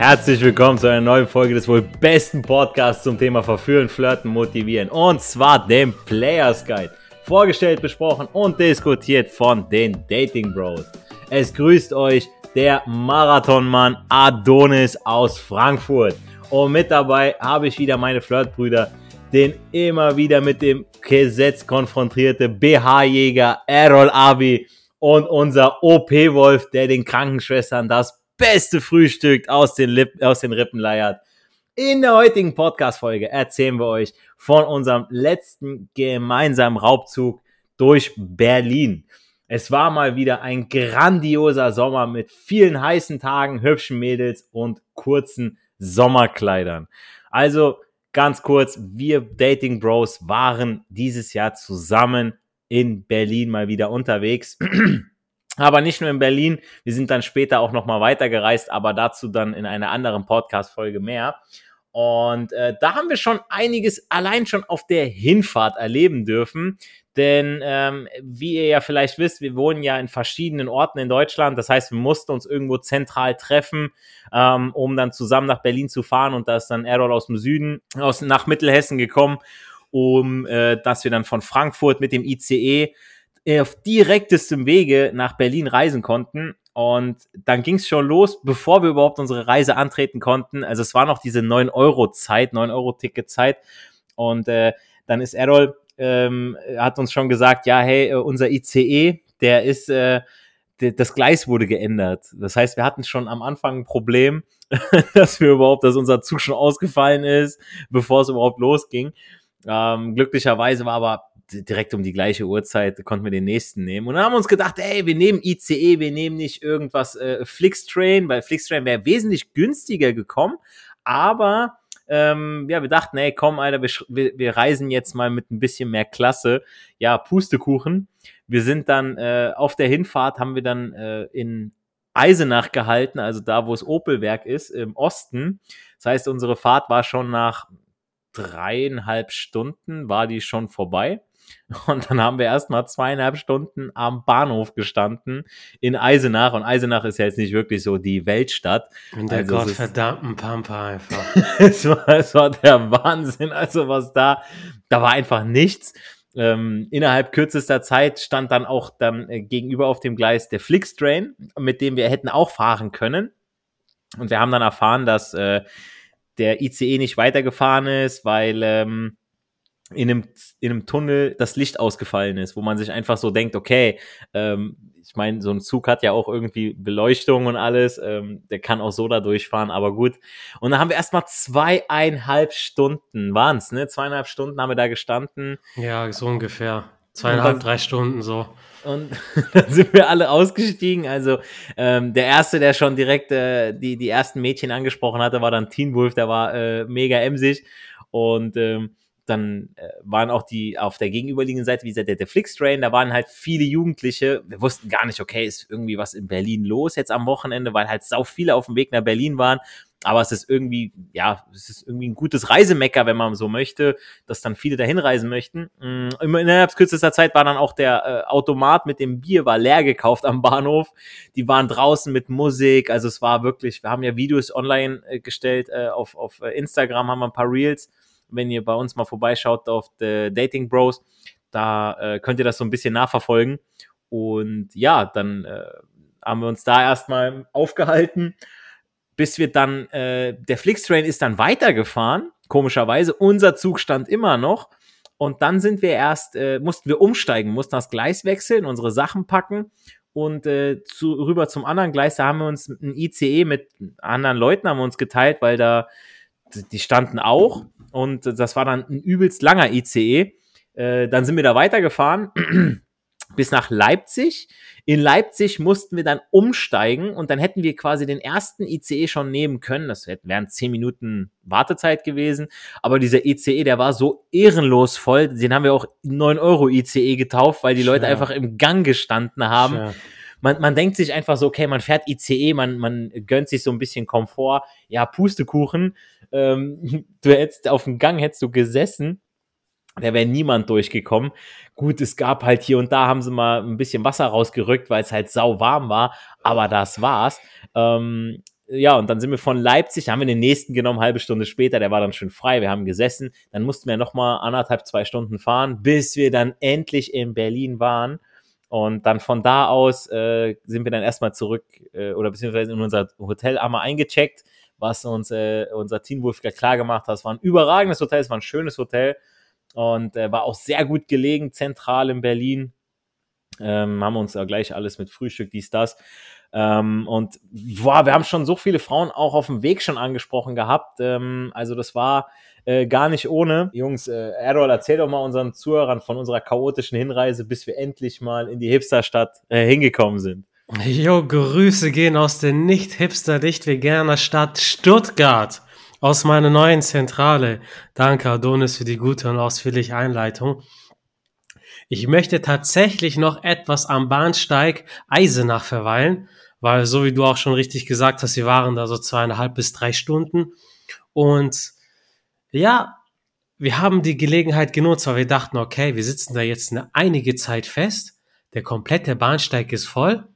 Herzlich willkommen zu einer neuen Folge des wohl besten Podcasts zum Thema Verführen, Flirten, Motivieren. Und zwar dem Players Guide. Vorgestellt, besprochen und diskutiert von den Dating Bros. Es grüßt euch der Marathonmann Adonis aus Frankfurt. Und mit dabei habe ich wieder meine Flirtbrüder, den immer wieder mit dem Gesetz konfrontierte BH-Jäger Errol Abi und unser OP-Wolf, der den Krankenschwestern das beste Frühstück aus den, Lippen, aus den Rippen leiert. In der heutigen Podcast-Folge erzählen wir euch von unserem letzten gemeinsamen Raubzug durch Berlin. Es war mal wieder ein grandioser Sommer mit vielen heißen Tagen, hübschen Mädels und kurzen Sommerkleidern. Also ganz kurz, wir Dating Bros waren dieses Jahr zusammen in Berlin mal wieder unterwegs. Aber nicht nur in Berlin, wir sind dann später auch nochmal weitergereist, aber dazu dann in einer anderen Podcast-Folge mehr. Und äh, da haben wir schon einiges allein schon auf der Hinfahrt erleben dürfen. Denn ähm, wie ihr ja vielleicht wisst, wir wohnen ja in verschiedenen Orten in Deutschland. Das heißt, wir mussten uns irgendwo zentral treffen, ähm, um dann zusammen nach Berlin zu fahren. Und da ist dann Errol aus dem Süden, aus, nach Mittelhessen gekommen, um äh, dass wir dann von Frankfurt mit dem ICE auf direktestem Wege nach Berlin reisen konnten. Und dann ging es schon los, bevor wir überhaupt unsere Reise antreten konnten. Also es war noch diese 9-Euro-Zeit, 9-Euro-Ticket-Zeit. Und äh, dann ist Errol, ähm, hat uns schon gesagt, ja, hey, äh, unser ICE, der ist, äh, das Gleis wurde geändert. Das heißt, wir hatten schon am Anfang ein Problem, dass wir überhaupt, dass unser Zug schon ausgefallen ist, bevor es überhaupt losging. Ähm, glücklicherweise war aber direkt um die gleiche Uhrzeit konnten wir den nächsten nehmen. Und dann haben wir uns gedacht, ey, wir nehmen ICE, wir nehmen nicht irgendwas äh, Flixtrain, weil Flixtrain wäre wesentlich günstiger gekommen. Aber ähm, ja, wir dachten, ey, komm, Alter, wir, wir, reisen jetzt mal mit ein bisschen mehr Klasse. Ja, Pustekuchen. Wir sind dann äh, auf der Hinfahrt, haben wir dann äh, in Eisenach gehalten, also da, wo es Opelwerk ist, im Osten. Das heißt, unsere Fahrt war schon nach dreieinhalb Stunden, war die schon vorbei. Und dann haben wir erstmal zweieinhalb Stunden am Bahnhof gestanden in Eisenach. Und Eisenach ist ja jetzt nicht wirklich so die Weltstadt. In der also gottverdammten Pampa einfach. es, war, es war der Wahnsinn. Also was da, da war einfach nichts. Ähm, innerhalb kürzester Zeit stand dann auch dann äh, gegenüber auf dem Gleis der Flixtrain, mit dem wir hätten auch fahren können. Und wir haben dann erfahren, dass äh, der ICE nicht weitergefahren ist, weil ähm, in einem, in einem Tunnel das Licht ausgefallen ist, wo man sich einfach so denkt, okay, ähm, ich meine, so ein Zug hat ja auch irgendwie Beleuchtung und alles, ähm, der kann auch so da durchfahren, aber gut. Und dann haben wir erstmal zweieinhalb Stunden, waren's, ne? Zweieinhalb Stunden haben wir da gestanden. Ja, so ungefähr. Zweieinhalb, dann, drei Stunden so. Und dann sind wir alle ausgestiegen. Also ähm, der erste, der schon direkt äh, die, die ersten Mädchen angesprochen hatte, war dann Teen Wolf, der war äh, mega emsig. Und ähm, dann äh, waren auch die auf der gegenüberliegenden Seite, wie gesagt, der, der Flixtrain, da waren halt viele Jugendliche. Wir wussten gar nicht, okay, ist irgendwie was in Berlin los jetzt am Wochenende, weil halt sau viele auf dem Weg nach Berlin waren. Aber es ist irgendwie, ja, es ist irgendwie ein gutes Reisemecker, wenn man so möchte, dass dann viele dahin reisen möchten. Mm, innerhalb kürzester Zeit war dann auch der äh, Automat mit dem Bier war leer gekauft am Bahnhof. Die waren draußen mit Musik. Also es war wirklich, wir haben ja Videos online äh, gestellt äh, auf, auf äh, Instagram, haben wir ein paar Reels wenn ihr bei uns mal vorbeischaut auf The Dating Bros, da äh, könnt ihr das so ein bisschen nachverfolgen. Und ja, dann äh, haben wir uns da erstmal aufgehalten, bis wir dann, äh, der Flixtrain ist dann weitergefahren, komischerweise. Unser Zug stand immer noch. Und dann sind wir erst, äh, mussten wir umsteigen, mussten das Gleis wechseln, unsere Sachen packen und äh, zu, rüber zum anderen Gleis. Da haben wir uns ein ICE mit anderen Leuten haben wir uns geteilt, weil da die standen auch und das war dann ein übelst langer ICE. Äh, dann sind wir da weitergefahren bis nach Leipzig. In Leipzig mussten wir dann umsteigen und dann hätten wir quasi den ersten ICE schon nehmen können. Das wären zehn Minuten Wartezeit gewesen. Aber dieser ICE, der war so ehrenlos voll. Den haben wir auch 9 Euro ICE getauft, weil die Leute ja. einfach im Gang gestanden haben. Ja man, man denkt sich einfach so, okay, man fährt ICE, man, man gönnt sich so ein bisschen Komfort. Ja, Pustekuchen. Ähm, du hättest auf dem Gang hättest du gesessen, da wäre niemand durchgekommen. Gut, es gab halt hier und da haben sie mal ein bisschen Wasser rausgerückt, weil es halt sau warm war, aber das war's. Ähm, ja, und dann sind wir von Leipzig, haben wir den nächsten genommen, halbe Stunde später, der war dann schon frei, wir haben gesessen, dann mussten wir nochmal anderthalb, zwei Stunden fahren, bis wir dann endlich in Berlin waren. Und dann von da aus äh, sind wir dann erstmal zurück äh, oder beziehungsweise in unser Hotel einmal eingecheckt, was uns äh, unser Teamwolfiger klar gemacht hat. Es war ein überragendes Hotel, es war ein schönes Hotel und äh, war auch sehr gut gelegen, zentral in Berlin. Ähm, haben uns ja gleich alles mit Frühstück, dies, das. Ähm, und boah, wir haben schon so viele Frauen auch auf dem Weg schon angesprochen gehabt. Ähm, also das war äh, gar nicht ohne. Jungs, äh, Errol, erzähl doch mal unseren Zuhörern von unserer chaotischen Hinreise, bis wir endlich mal in die Hipsterstadt äh, hingekommen sind. Jo, Grüße gehen aus der nicht hipster, nicht veganer Stadt Stuttgart. Aus meiner neuen Zentrale. Danke, Adonis, für die gute und ausführliche Einleitung. Ich möchte tatsächlich noch etwas am Bahnsteig Eisenach verweilen, weil so wie du auch schon richtig gesagt hast, sie waren da so zweieinhalb bis drei Stunden. Und ja, wir haben die Gelegenheit genutzt, weil wir dachten, okay, wir sitzen da jetzt eine einige Zeit fest. Der komplette Bahnsteig ist voll.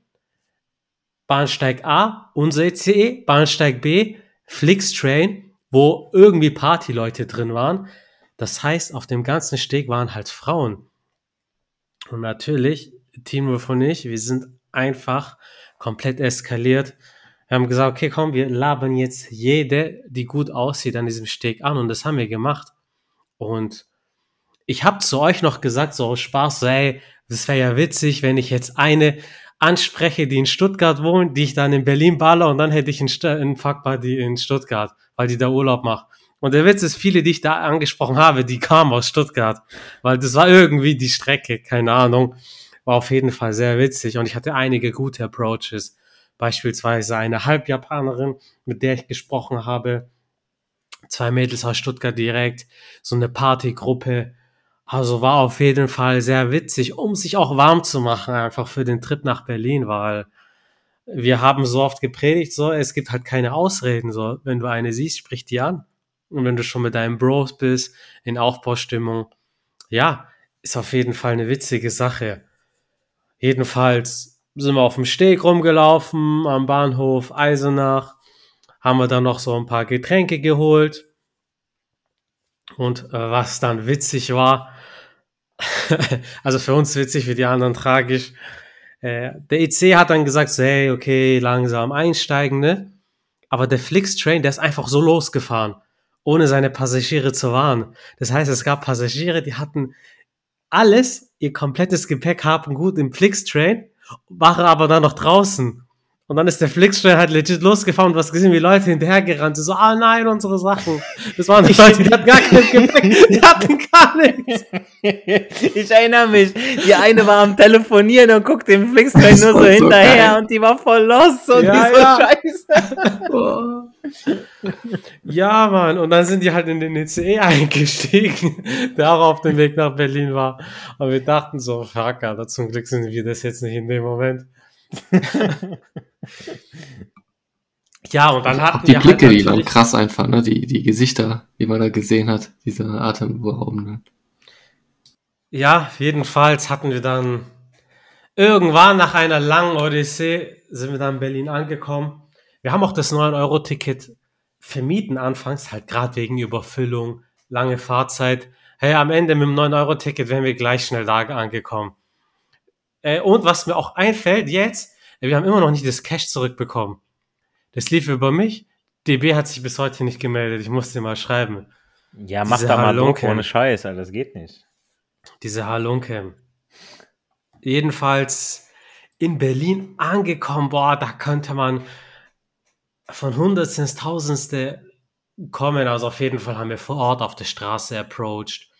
Bahnsteig A, unser ECE, Bahnsteig B, Flixtrain, wo irgendwie Partyleute drin waren. Das heißt, auf dem ganzen Steg waren halt Frauen. Und natürlich, Teamwolf und ich, wir sind einfach komplett eskaliert. Wir haben gesagt, okay, komm, wir labern jetzt jede, die gut aussieht, an diesem Steg an. Und das haben wir gemacht. Und ich habe zu euch noch gesagt, so aus Spaß, so, ey, das wäre ja witzig, wenn ich jetzt eine anspreche, die in Stuttgart wohnt, die ich dann in Berlin baller und dann hätte ich einen, einen Fuckbuddy in Stuttgart, weil die da Urlaub macht. Und der Witz ist, viele, die ich da angesprochen habe, die kamen aus Stuttgart, weil das war irgendwie die Strecke, keine Ahnung. War auf jeden Fall sehr witzig und ich hatte einige gute Approaches. Beispielsweise eine Halbjapanerin, mit der ich gesprochen habe. Zwei Mädels aus Stuttgart direkt, so eine Partygruppe. Also war auf jeden Fall sehr witzig, um sich auch warm zu machen, einfach für den Trip nach Berlin, weil wir haben so oft gepredigt, so, es gibt halt keine Ausreden, so, wenn du eine siehst, sprich die an. Und wenn du schon mit deinen Bros bist, in Aufbaustimmung, ja, ist auf jeden Fall eine witzige Sache. Jedenfalls sind wir auf dem Steg rumgelaufen, am Bahnhof Eisenach, haben wir dann noch so ein paar Getränke geholt. Und äh, was dann witzig war, also für uns witzig, für die anderen tragisch, äh, der EC hat dann gesagt, so, hey, okay, langsam einsteigen, ne? Aber der Flix-Train, der ist einfach so losgefahren ohne seine Passagiere zu warnen. Das heißt, es gab Passagiere, die hatten alles, ihr komplettes Gepäck haben gut im Flixtrain, waren aber dann noch draußen. Und dann ist der Flixtrain halt legit losgefahren und was gesehen, wie Leute hinterhergerannt sind. So, ah nein, unsere Sachen. Das waren die Leute, die hatten gar kein Gepäck, die hatten gar nichts. Ich erinnere mich, die eine war am Telefonieren und guckt dem Flixtrain nur so hinterher so und die war voll los und ja, die so ja. scheiße. ja, Mann. Und dann sind die halt in den ECE eingestiegen, der auch auf dem Weg nach Berlin war. Und wir dachten so, fuck, Alter, zum Glück sind wir das jetzt nicht in dem Moment. ja, und dann hatten die wir Blicke, halt die waren krass einfach, ne? Die, die Gesichter, die man da gesehen hat, diese atemberaubenden. Ja, jedenfalls hatten wir dann irgendwann nach einer langen Odyssee sind wir dann in Berlin angekommen wir haben auch das 9-Euro-Ticket vermieten anfangs, halt gerade wegen Überfüllung, lange Fahrzeit. Hey, am Ende mit dem 9-Euro-Ticket wären wir gleich schnell da angekommen. Äh, und was mir auch einfällt jetzt, äh, wir haben immer noch nicht das Cash zurückbekommen. Das lief über mich. DB hat sich bis heute nicht gemeldet. Ich musste mal schreiben. Ja, mach Diese da mal Druck ohne Scheiß, Alter. Das geht nicht. Diese Halunke. Jedenfalls in Berlin angekommen. Boah, da könnte man von Hundertste ins Tausendste kommen. Also auf jeden Fall haben wir vor Ort auf der Straße approached.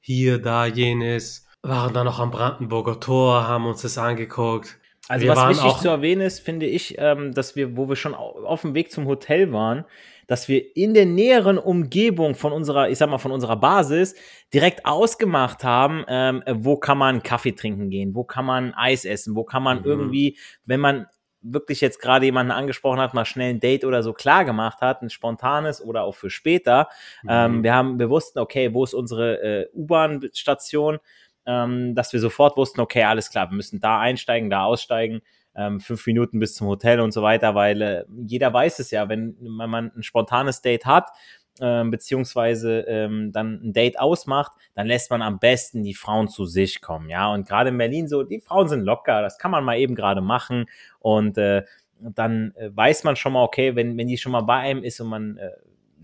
Hier, da, jenes. Waren dann noch am Brandenburger Tor, haben uns das angeguckt. Also wir was wichtig zu erwähnen ist, finde ich, ähm, dass wir, wo wir schon auf dem Weg zum Hotel waren, dass wir in der näheren Umgebung von unserer, ich sag mal, von unserer Basis direkt ausgemacht haben, ähm, wo kann man Kaffee trinken gehen, wo kann man Eis essen, wo kann man mhm. irgendwie, wenn man wirklich jetzt gerade jemanden angesprochen hat, mal schnell ein Date oder so klar gemacht hat, ein spontanes oder auch für später. Mhm. Ähm, wir haben, wir wussten, okay, wo ist unsere äh, U-Bahn-Station, ähm, dass wir sofort wussten, okay, alles klar, wir müssen da einsteigen, da aussteigen. ähm, fünf Minuten bis zum Hotel und so weiter, weil äh, jeder weiß es ja, wenn man ein spontanes Date hat, ähm, beziehungsweise ähm, dann ein Date ausmacht, dann lässt man am besten die Frauen zu sich kommen, ja. Und gerade in Berlin so, die Frauen sind locker, das kann man mal eben gerade machen und äh, dann äh, weiß man schon mal, okay, wenn, wenn die schon mal bei einem ist und man äh,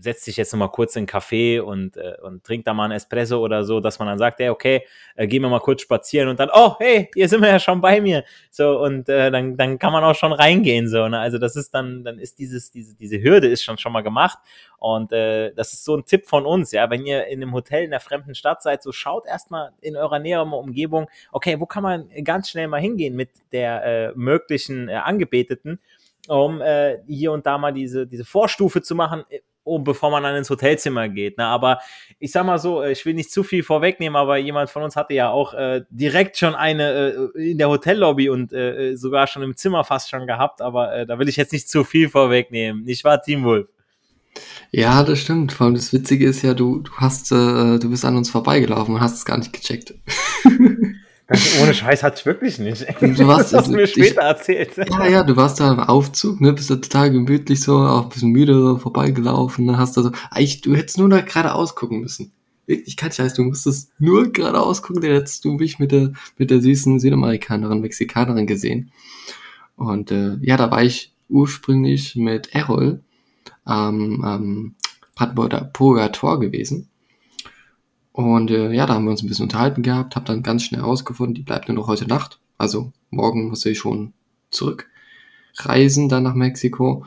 setzt sich jetzt noch mal kurz in einen Café und, äh, und trinkt da mal einen Espresso oder so, dass man dann sagt, hey, okay, äh, gehen wir mal kurz spazieren und dann, oh, hey, hier sind wir ja schon bei mir. So, und äh, dann, dann kann man auch schon reingehen. So, ne? Also das ist dann, dann ist dieses, diese, diese Hürde ist schon schon mal gemacht. Und äh, das ist so ein Tipp von uns, ja, wenn ihr in einem Hotel in der fremden Stadt seid, so schaut erstmal in eurer näheren Umgebung, okay, wo kann man ganz schnell mal hingehen mit der äh, möglichen äh, Angebeteten um äh, hier und da mal diese, diese Vorstufe zu machen, um, bevor man dann ins Hotelzimmer geht. Ne? Aber ich sag mal so, äh, ich will nicht zu viel vorwegnehmen, aber jemand von uns hatte ja auch äh, direkt schon eine äh, in der Hotellobby und äh, sogar schon im Zimmer fast schon gehabt, aber äh, da will ich jetzt nicht zu viel vorwegnehmen. Nicht wahr, Team Wolf? Ja, das stimmt. Vor allem das Witzige ist ja, du, du hast, äh, du bist an uns vorbeigelaufen und hast es gar nicht gecheckt. ohne Scheiß hatte ich wirklich nicht. Du warst, das hast du mir später ich, erzählt. Ja, ja, du warst da im Aufzug, ne, bist da total gemütlich so, auch ein bisschen müde vorbeigelaufen, ne, hast da so, eigentlich, du hättest nur da gerade ausgucken müssen. Wirklich, kein Scheiß, du musstest nur gerade ausgucken, dann hättest du mich mit der, mit der süßen Südamerikanerin, Mexikanerin gesehen. Und äh, ja, da war ich ursprünglich mit Errol am ähm, Brandenburger Tor gewesen. Und äh, ja, da haben wir uns ein bisschen unterhalten gehabt, habe dann ganz schnell herausgefunden, die bleibt nur noch heute Nacht. Also morgen muss ich schon zurückreisen dann nach Mexiko.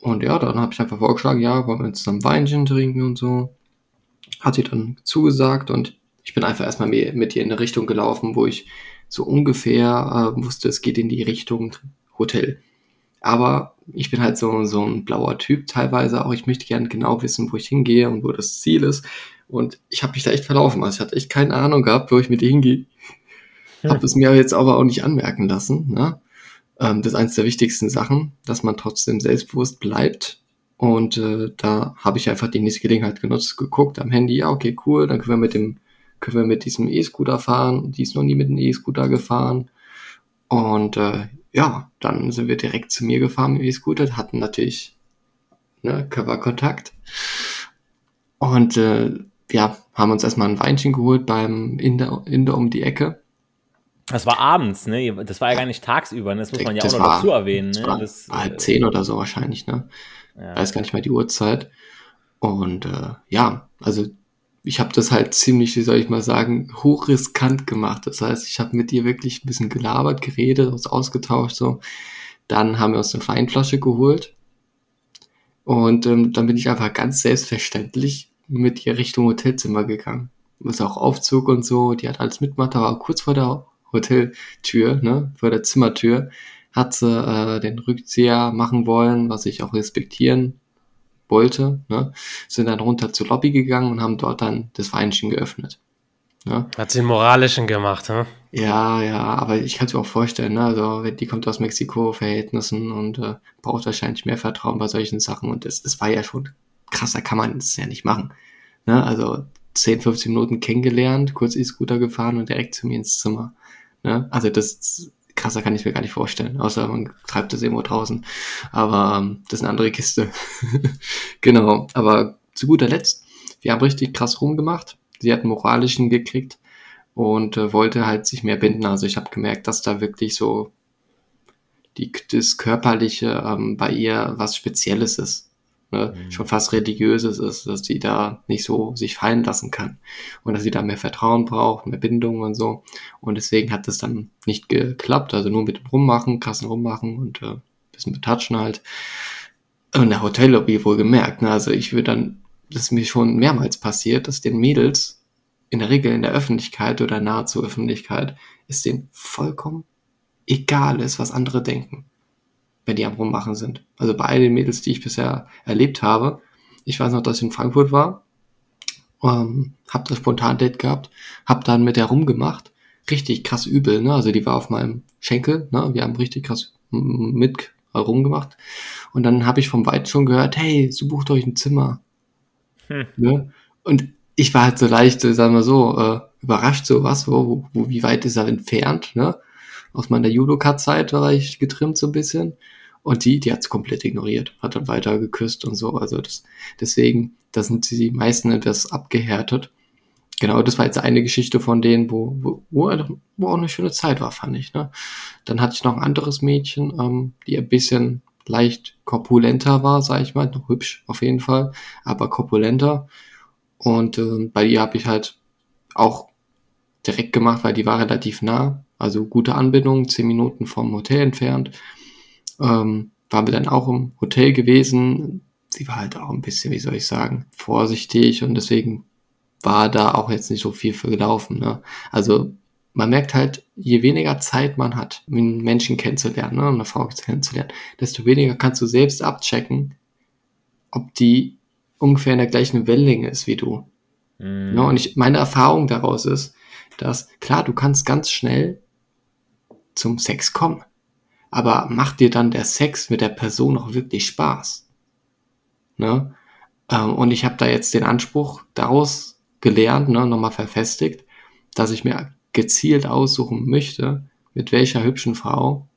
Und ja, dann habe ich einfach vorgeschlagen, ja, wollen wir zusammen Weinchen trinken und so. Hat sie dann zugesagt und ich bin einfach erstmal mit ihr in eine Richtung gelaufen, wo ich so ungefähr äh, wusste, es geht in die Richtung Hotel. Aber ich bin halt so, so ein blauer Typ teilweise auch. Ich möchte gerne genau wissen, wo ich hingehe und wo das Ziel ist. Und ich habe mich da echt verlaufen. Also ich hatte echt keine Ahnung gehabt, wo ich mit hingehe. Ja. Habe es mir jetzt aber auch nicht anmerken lassen. Ne? Ähm, das ist eines der wichtigsten Sachen, dass man trotzdem selbstbewusst bleibt. Und äh, da habe ich einfach die nächste Gelegenheit genutzt, geguckt am Handy, ja, okay, cool, dann können wir mit dem, können wir mit diesem E-Scooter fahren. Die ist noch nie mit einem E-Scooter gefahren. Und äh, ja, dann sind wir direkt zu mir gefahren mit dem E-Scooter, hatten natürlich ne, Körperkontakt. Und äh, ja, haben uns erstmal ein Weinchen geholt beim Inder, Inder um die Ecke. Das war abends, ne? Das war ja gar nicht tagsüber, ne? das muss man ja das auch noch war, dazu erwähnen. Ne? Das, halb äh, zehn oder so wahrscheinlich, ne? Ja. Weiß gar nicht mehr die Uhrzeit. Und äh, ja, also ich habe das halt ziemlich, wie soll ich mal sagen, hochriskant gemacht. Das heißt, ich habe mit dir wirklich ein bisschen gelabert, geredet, uns ausgetauscht, so. Dann haben wir uns eine Weinflasche geholt. Und ähm, dann bin ich einfach ganz selbstverständlich mit ihr Richtung Hotelzimmer gegangen. Was auch Aufzug und so, die hat alles mitgemacht, aber kurz vor der Hoteltür, ne, vor der Zimmertür, hat sie äh, den Rückzieher machen wollen, was ich auch respektieren wollte, ne, sind dann runter zur Lobby gegangen und haben dort dann das Weinchen geöffnet. Ne? Hat sie einen moralischen gemacht, ne? Ja, ja, aber ich kann es mir auch vorstellen, ne? Also die kommt aus Mexiko-Verhältnissen und äh, braucht wahrscheinlich mehr Vertrauen bei solchen Sachen und das, das war ja schon krasser kann man es ja nicht machen. Ne? Also 10, 15 Minuten kennengelernt, kurz E-Scooter gefahren und direkt zu mir ins Zimmer. Ne? Also das krasser kann ich mir gar nicht vorstellen, außer man treibt das irgendwo draußen. Aber ähm, das ist eine andere Kiste. genau, aber zu guter Letzt, wir haben richtig krass rumgemacht. Sie hat einen moralischen gekriegt und äh, wollte halt sich mehr binden. Also ich habe gemerkt, dass da wirklich so die, das Körperliche ähm, bei ihr was Spezielles ist ne, mhm. schon fast religiöses ist, dass sie da nicht so sich fallen lassen kann und dass sie da mehr Vertrauen braucht, mehr Bindung und so. Und deswegen hat das dann nicht geklappt, also nur mit dem Rummachen, krassen Rummachen und äh, bisschen betatschen halt. Und der Hotellobby wohl gemerkt, ne, also ich würde dann, das ist mir schon mehrmals passiert, dass den Mädels in der Regel in der Öffentlichkeit oder nahezu Öffentlichkeit ist denen vollkommen egal ist, was andere denken wenn die am Rummachen sind. Also bei all den Mädels, die ich bisher erlebt habe. Ich weiß noch, dass ich in Frankfurt war, ähm, hab das Spontan-Date gehabt, hab dann mit der rumgemacht. Richtig krass übel, ne? Also die war auf meinem Schenkel, ne? Wir haben richtig krass mit rumgemacht. Und dann habe ich vom Weit schon gehört, hey, so bucht euch ein Zimmer. Hm. Ne? Und ich war halt so leicht, sagen wir so, äh, überrascht, so was, wo, wo, wie weit ist er entfernt, ne? Aus meiner Judoka-Zeit war ich getrimmt so ein bisschen. Und die, die hat's komplett ignoriert, hat dann weiter geküsst und so. Also das, deswegen, da sind die meisten etwas abgehärtet. Genau, das war jetzt eine Geschichte von denen, wo, wo, wo, auch eine schöne Zeit war, fand ich. Ne? Dann hatte ich noch ein anderes Mädchen, ähm, die ein bisschen leicht korpulenter war, sag ich mal, noch hübsch auf jeden Fall, aber korpulenter. Und äh, bei ihr habe ich halt auch direkt gemacht, weil die war relativ nah, also gute Anbindung, zehn Minuten vom Hotel entfernt. Ähm, waren wir dann auch im Hotel gewesen. Sie war halt auch ein bisschen, wie soll ich sagen, vorsichtig und deswegen war da auch jetzt nicht so viel für gelaufen. Ne? Also man merkt halt, je weniger Zeit man hat, einen Menschen kennenzulernen, ne, eine Frau kennenzulernen, desto weniger kannst du selbst abchecken, ob die ungefähr in der gleichen Wellenlänge ist wie du. Mhm. Ne, und ich, meine Erfahrung daraus ist, dass klar, du kannst ganz schnell zum Sex kommen, aber macht dir dann der Sex mit der Person auch wirklich Spaß? Ne? Ähm, und ich habe da jetzt den Anspruch daraus gelernt, ne, nochmal verfestigt, dass ich mir gezielt aussuchen möchte, mit welcher hübschen Frau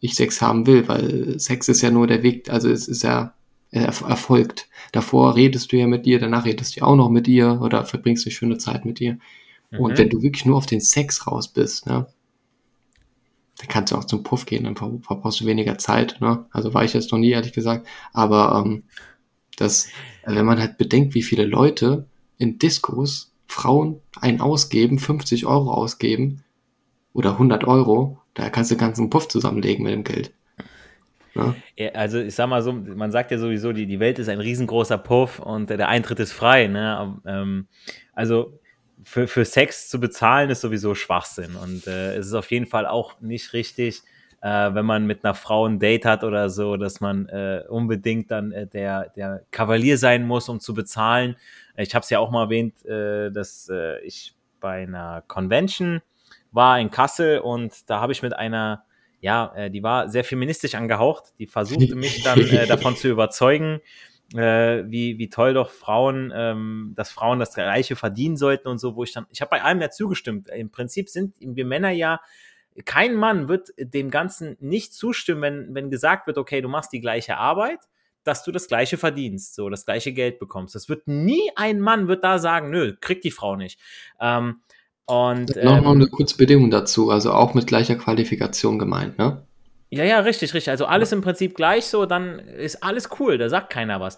ich Sex haben will, weil Sex ist ja nur der Weg, also es ist ja erfolgt. Davor redest du ja mit ihr, danach redest du auch noch mit ihr oder verbringst eine schöne Zeit mit ihr. Mhm. Und wenn du wirklich nur auf den Sex raus bist, ne, dann kannst du auch zum Puff gehen, dann verbrauchst du weniger Zeit. Ne? Also war ich jetzt noch nie, ehrlich gesagt. Aber ähm, das, wenn man halt bedenkt, wie viele Leute in Diskos Frauen einen ausgeben, 50 Euro ausgeben oder 100 Euro, da kannst du den ganzen Puff zusammenlegen mit dem Geld. Ja? Also ich sag mal so, man sagt ja sowieso, die, die Welt ist ein riesengroßer Puff und der Eintritt ist frei. Ne? Ähm, also für, für Sex zu bezahlen ist sowieso Schwachsinn und äh, es ist auf jeden Fall auch nicht richtig, äh, wenn man mit einer Frau ein Date hat oder so, dass man äh, unbedingt dann äh, der, der Kavalier sein muss, um zu bezahlen. Ich habe es ja auch mal erwähnt, äh, dass äh, ich bei einer Convention war in Kassel und da habe ich mit einer, ja, äh, die war sehr feministisch angehaucht, die versuchte mich dann davon zu überzeugen, äh, wie, wie toll doch Frauen, ähm, dass Frauen das Gleiche verdienen sollten und so, wo ich dann, ich habe bei allem ja zugestimmt. Im Prinzip sind wir Männer ja, kein Mann wird dem Ganzen nicht zustimmen, wenn, wenn gesagt wird, okay, du machst die gleiche Arbeit, dass du das gleiche verdienst, so das gleiche Geld bekommst. Das wird nie ein Mann wird da sagen, nö, kriegt die Frau nicht. Ähm, und ähm, noch, noch eine kurze Bedingung dazu, also auch mit gleicher Qualifikation gemeint, ne? Ja, ja, richtig, richtig. Also alles im Prinzip gleich so, dann ist alles cool, da sagt keiner was.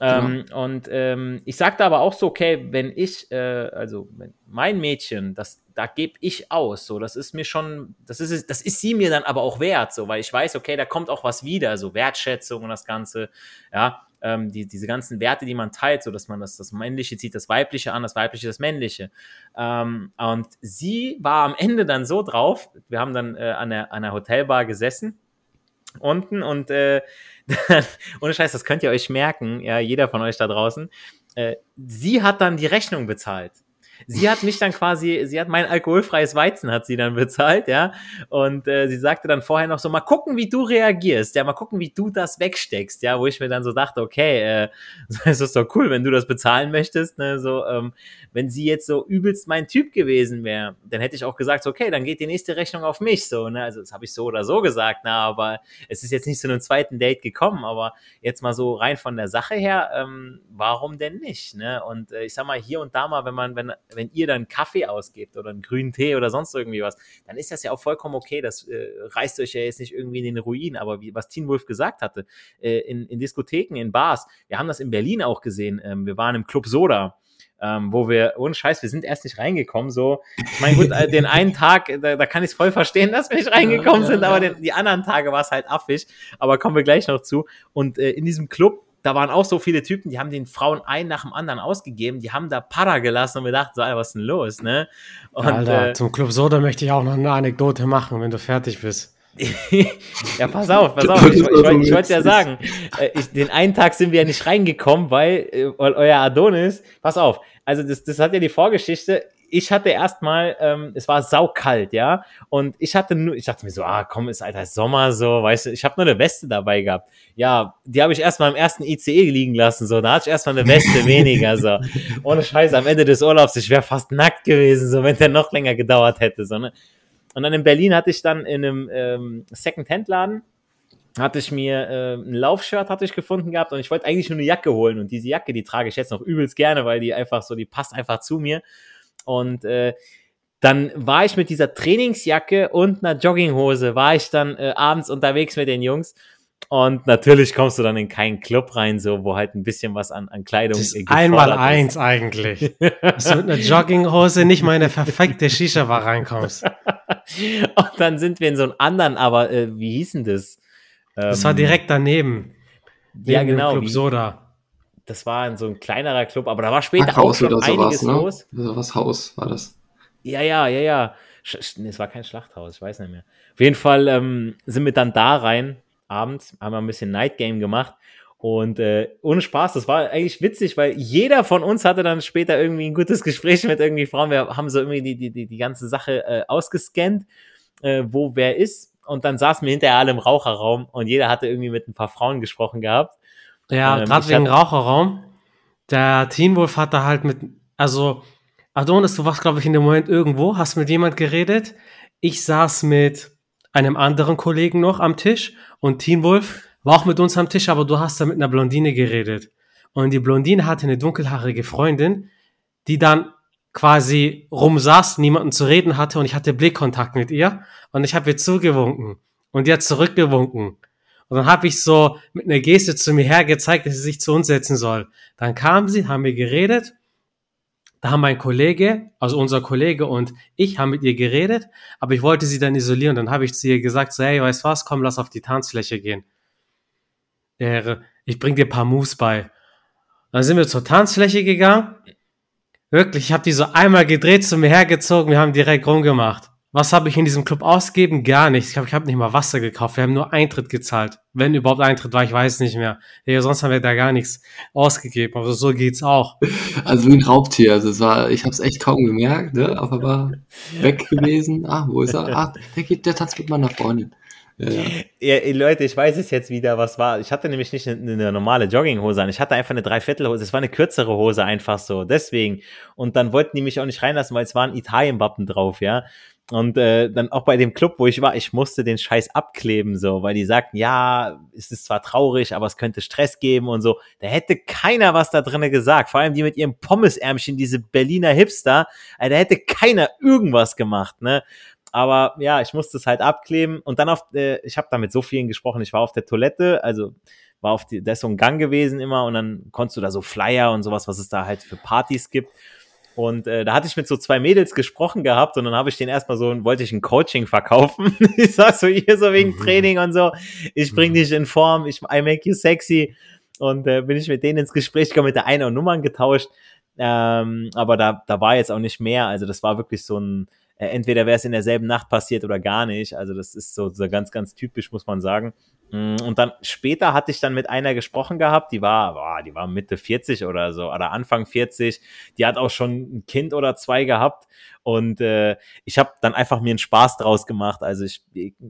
Ähm, genau. Und ähm, ich sagte aber auch so, okay, wenn ich, äh, also mein Mädchen, das, da gebe ich aus, so, das ist mir schon, das ist, das ist sie mir dann aber auch wert, so, weil ich weiß, okay, da kommt auch was wieder, so Wertschätzung und das Ganze, ja, ähm, die, diese ganzen Werte, die man teilt, so dass man das, das Männliche zieht das Weibliche an, das Weibliche das Männliche. Ähm, und sie war am Ende dann so drauf, wir haben dann äh, an, der, an der Hotelbar gesessen unten und äh, ohne Scheiß, das könnt ihr euch merken, ja, jeder von euch da draußen. Äh, sie hat dann die Rechnung bezahlt. Sie hat mich dann quasi, sie hat mein alkoholfreies Weizen hat sie dann bezahlt, ja. Und äh, sie sagte dann vorher noch so, mal gucken, wie du reagierst, ja, mal gucken, wie du das wegsteckst, ja, wo ich mir dann so dachte, okay, äh, es ist doch cool, wenn du das bezahlen möchtest, ne, so, ähm, wenn sie jetzt so übelst mein Typ gewesen wäre, dann hätte ich auch gesagt, so, okay, dann geht die nächste Rechnung auf mich, so, ne, also das habe ich so oder so gesagt, na, aber es ist jetzt nicht zu einem zweiten Date gekommen, aber jetzt mal so rein von der Sache her, ähm, warum denn nicht, ne, und äh, ich sag mal, hier und da mal, wenn man, wenn wenn ihr dann Kaffee ausgebt oder einen grünen Tee oder sonst irgendwie was, dann ist das ja auch vollkommen okay. Das äh, reißt euch ja jetzt nicht irgendwie in den Ruin. Aber wie, was Teen Wolf gesagt hatte, äh, in, in Diskotheken, in Bars, wir haben das in Berlin auch gesehen. Ähm, wir waren im Club Soda. Ähm, wo wir, ohne Scheiß, wir sind erst nicht reingekommen, so. Ich meine, gut, äh, den einen Tag, da, da kann ich es voll verstehen, dass wir nicht reingekommen ja, ja, sind, aber den, die anderen Tage war es halt affig, aber kommen wir gleich noch zu. Und äh, in diesem Club da waren auch so viele Typen, die haben den Frauen einen nach dem anderen ausgegeben, die haben da Para gelassen und wir dachten so, Alter, was ist denn los, ne? Und, Alter, äh, zum Club Soda möchte ich auch noch eine Anekdote machen, wenn du fertig bist. ja, pass auf, pass auf. Ich, ich, ich, ich wollte ja sagen, äh, ich, den einen Tag sind wir ja nicht reingekommen, weil, äh, weil euer Adonis, pass auf, also das, das hat ja die Vorgeschichte, ich hatte erstmal, ähm, es war saukalt, ja, und ich hatte nur, ich dachte mir so, ah, komm, ist alter Sommer so, weißt du, ich habe nur eine Weste dabei gehabt. Ja, die habe ich erstmal im ersten ICE liegen lassen, so, da hatte ich erstmal eine Weste weniger, so. Ohne Scheiße, am Ende des Urlaubs, ich wäre fast nackt gewesen, so, wenn der noch länger gedauert hätte, so, ne? Und dann in Berlin hatte ich dann in einem ähm, Second-Hand-Laden hatte ich mir äh, ein Laufshirt hatte ich gefunden gehabt und ich wollte eigentlich nur eine Jacke holen und diese Jacke, die trage ich jetzt noch übelst gerne, weil die einfach so, die passt einfach zu mir und äh, dann war ich mit dieser Trainingsjacke und einer Jogginghose, war ich dann äh, abends unterwegs mit den Jungs und natürlich kommst du dann in keinen Club rein, so wo halt ein bisschen was an, an Kleidung das ist einmal eins ist. eigentlich. Dass du mit einer Jogginghose nicht mal in eine perfekte Shisha-Bar reinkommst. und dann sind wir in so einem anderen, aber äh, wie hieß denn das? Das war ähm, direkt daneben. Neben ja, genau. Club Soda. Das war in so ein kleinerer Club, aber da war später Hackhaus auch schon einiges ne? los. Was Haus war das? Ja, ja, ja, ja. Nee, es war kein Schlachthaus, ich weiß nicht mehr. Auf jeden Fall ähm, sind wir dann da rein, abends, haben wir ein bisschen Night Game gemacht. Und äh, ohne Spaß, das war eigentlich witzig, weil jeder von uns hatte dann später irgendwie ein gutes Gespräch mit irgendwie Frauen. Wir haben so irgendwie die, die, die, die ganze Sache äh, ausgescannt, äh, wo wer ist und dann saßen wir hinterher alle im Raucherraum und jeder hatte irgendwie mit ein paar Frauen gesprochen gehabt. Ja, ähm, gerade wegen Raucherraum. Der Teen Wolf hatte halt mit, also Adonis, du warst, glaube ich, in dem Moment irgendwo, hast mit jemand geredet. Ich saß mit einem anderen Kollegen noch am Tisch und Teen Wolf war auch mit uns am Tisch, aber du hast da mit einer Blondine geredet. Und die Blondine hatte eine dunkelhaarige Freundin, die dann quasi rumsaß, niemanden zu reden hatte und ich hatte Blickkontakt mit ihr und ich habe ihr zugewunken und die hat zurückgewunken. Und dann habe ich so mit einer Geste zu mir hergezeigt, dass sie sich zu uns setzen soll. Dann kam sie, haben wir geredet. Da haben mein Kollege, also unser Kollege und ich haben mit ihr geredet, aber ich wollte sie dann isolieren. Dann habe ich zu ihr gesagt, so, hey, weißt was, komm, lass auf die Tanzfläche gehen. Ich bring dir ein paar Moves bei. Dann sind wir zur Tanzfläche gegangen Wirklich, ich habe die so einmal gedreht, zu mir hergezogen, wir haben direkt rumgemacht. Was habe ich in diesem Club ausgegeben? Gar nichts. Ich glaube, ich habe nicht mal Wasser gekauft. Wir haben nur Eintritt gezahlt. Wenn überhaupt Eintritt war, ich weiß nicht mehr. Ja, sonst haben wir da gar nichts ausgegeben. Aber so geht's auch. Also wie ein Raubtier. Also es war, ich habe es echt kaum gemerkt, ne? aber war weg gewesen. Ah, wo ist er? Ah, der geht, der tanzt mit meiner Freundin. Ja, ja. Leute, ich weiß es jetzt wieder, was war. Ich hatte nämlich nicht eine, eine, normale Jogginghose an. Ich hatte einfach eine Dreiviertelhose. Es war eine kürzere Hose einfach so. Deswegen. Und dann wollten die mich auch nicht reinlassen, weil es waren Italien-Wappen drauf, ja. Und äh, dann auch bei dem Club, wo ich war, ich musste den Scheiß abkleben, so, weil die sagten, ja, es ist zwar traurig, aber es könnte Stress geben und so. Da hätte keiner was da drinnen gesagt. Vor allem die mit ihrem Pommesärmchen, diese Berliner Hipster, da hätte keiner irgendwas gemacht, ne? Aber ja, ich musste es halt abkleben und dann auf, äh, ich habe da mit so vielen gesprochen, ich war auf der Toilette, also war auf die, da ist so ein Gang gewesen immer und dann konntest du da so Flyer und sowas, was es da halt für Partys gibt. Und äh, da hatte ich mit so zwei Mädels gesprochen gehabt und dann habe ich den erstmal so, wollte ich ein Coaching verkaufen. ich sag so hier so wegen mhm. Training und so, ich bring mhm. dich in Form, ich I make you sexy. Und äh, bin ich mit denen ins Gespräch gekommen, mit der einen und Nummern getauscht. Ähm, aber da, da war jetzt auch nicht mehr. Also das war wirklich so ein, entweder wäre es in derselben Nacht passiert oder gar nicht. Also das ist so, so ganz, ganz typisch, muss man sagen. Mm, und dann später hatte ich dann mit einer gesprochen gehabt, die war, boah, die war Mitte 40 oder so, oder Anfang 40. Die hat auch schon ein Kind oder zwei gehabt. Und äh, ich habe dann einfach mir einen Spaß draus gemacht. Also ich,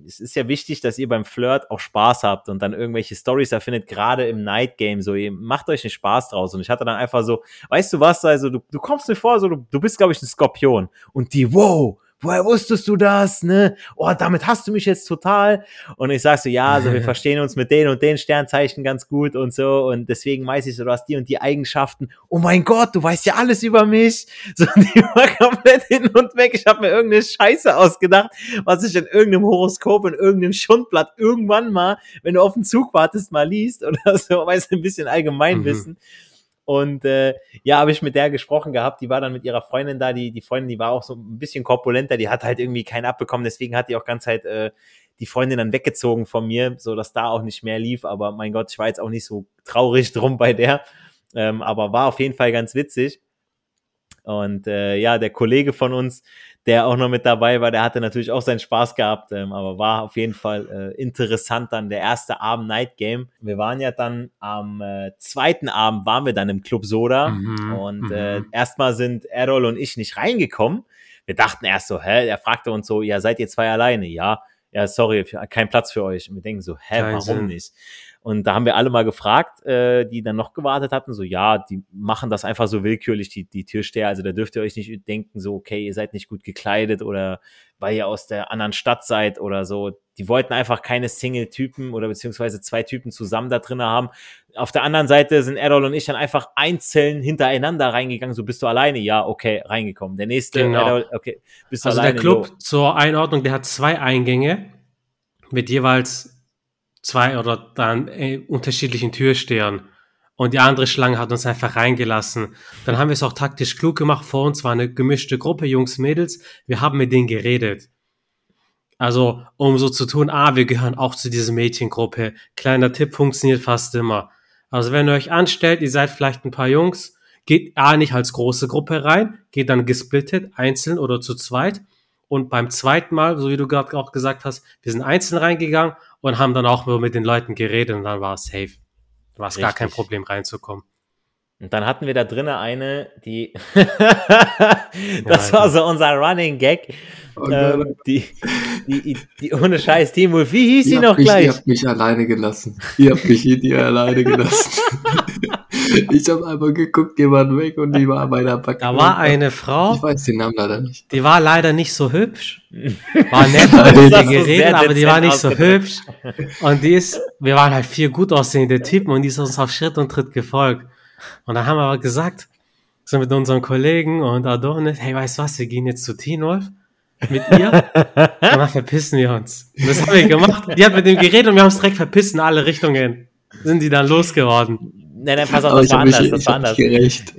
es ist ja wichtig, dass ihr beim Flirt auch Spaß habt und dann irgendwelche Stories erfindet, gerade im Night Game. So, ihr macht euch einen Spaß draus. Und ich hatte dann einfach so, weißt du was, also du, du kommst mir vor, so, du, du bist, glaube ich, ein Skorpion. Und die, wow, woher wusstest du das, ne? Oh, damit hast du mich jetzt total. Und ich sag so, ja, also wir verstehen uns mit den und den Sternzeichen ganz gut und so und deswegen weiß ich so, du hast die und die Eigenschaften. Oh mein Gott, du weißt ja alles über mich. So, die war komplett hin und weg. Ich habe mir irgendeine Scheiße ausgedacht, was ich in irgendeinem Horoskop, in irgendeinem Schundblatt irgendwann mal, wenn du auf den Zug wartest, mal liest oder so, weißt du, ein bisschen Allgemeinwissen. Mhm. Und äh, ja, habe ich mit der gesprochen gehabt. Die war dann mit ihrer Freundin da. Die, die Freundin, die war auch so ein bisschen korpulenter. Die hat halt irgendwie keinen abbekommen. Deswegen hat die auch ganz halt äh, die Freundin dann weggezogen von mir, so dass da auch nicht mehr lief. Aber mein Gott, ich war jetzt auch nicht so traurig drum bei der. Ähm, aber war auf jeden Fall ganz witzig. Und äh, ja, der Kollege von uns, der auch noch mit dabei war, der hatte natürlich auch seinen Spaß gehabt, ähm, aber war auf jeden Fall äh, interessant dann der erste Abend Night Game. Wir waren ja dann am äh, zweiten Abend waren wir dann im Club Soda mhm, und äh, mhm. erstmal sind Errol und ich nicht reingekommen. Wir dachten erst so, hä, er fragte uns so, ja, seid ihr zwei alleine? Ja, ja, sorry, kein Platz für euch. Und wir denken so, hä, Kein warum Sinn. nicht? Und da haben wir alle mal gefragt, äh, die dann noch gewartet hatten, so ja, die machen das einfach so willkürlich, die, die Türsteher. Also da dürft ihr euch nicht denken, so, okay, ihr seid nicht gut gekleidet oder weil ihr aus der anderen Stadt seid oder so. Die wollten einfach keine Single-Typen oder beziehungsweise zwei Typen zusammen da drin haben. Auf der anderen Seite sind Errol und ich dann einfach einzeln hintereinander reingegangen. So bist du alleine? Ja, okay, reingekommen. Der nächste, Genau. Errol, okay, bist du Also alleine? der Club Jo. zur Einordnung, der hat zwei Eingänge mit jeweils zwei oder dann äh, unterschiedlichen Türstehern. Und die andere Schlange hat uns einfach reingelassen. Dann haben wir es auch taktisch klug gemacht. Vor uns war eine gemischte Gruppe, Jungs, Mädels. Wir haben mit denen geredet. Also, um so zu tun, ah, wir gehören auch zu dieser Mädchengruppe. Kleiner Tipp, funktioniert fast immer. Also, wenn ihr euch anstellt, ihr seid vielleicht ein paar Jungs, geht A nicht als große Gruppe rein, geht dann gesplittet, einzeln oder zu zweit. Und beim zweiten Mal, so wie du gerade auch gesagt hast, wir sind einzeln reingegangen und haben dann auch nur mit den Leuten geredet und dann war es safe. Da war es gar kein. Problem reinzukommen. Und dann hatten wir da drinnen eine, die, das war so unser Running Gag, Oh ähm, Gott. die, die, die, ohne Scheiß Team Wolf, wie hieß sie Ihr noch mich, Ihr gleich? habt mich alleine gelassen. Ihr habt mich hier alleine gelassen. ich habe einfach geguckt, jemand weg und die war bei der Backe. Da war eine Frau, Ich weiß den Namen leider nicht. die war leider nicht so hübsch. War nett, ihr geredet, aber die war nicht so hübsch. Und die ist, wir waren halt vier gut aussehende Typen und die ist uns auf Schritt und Tritt gefolgt. Und dann haben wir aber gesagt, so mit unserem Kollegen und Adonis, hey, weißt du was, wir gehen jetzt zu Teen Wolf mit ihr dann verpissen wir uns. Und das haben wir gemacht. Die hat mit dem geredet und wir haben es direkt verpissen in alle Richtungen. Sind die dann losgeworden. Nein, nein, pass auf, das ich war habe mich, anders, das ich war anders.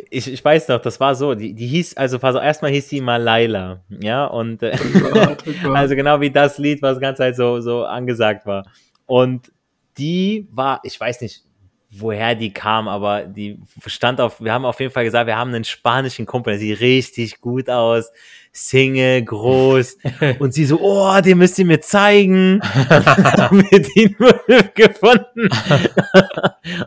Ich, ich weiß noch, das war so, die, die hieß, also pass auf, erstmal hieß die mal Laila, ja, und äh, Oh Gott, oh Gott. also genau wie das Lied, was die ganze Zeit so, so angesagt war. Und die war, ich weiß nicht, woher die kam, aber die stand auf, wir haben auf jeden Fall gesagt, wir haben einen spanischen Kumpel, der sieht richtig gut aus, Single, groß, und sie so, oh, den müsst ihr mir zeigen. haben wir den gefunden.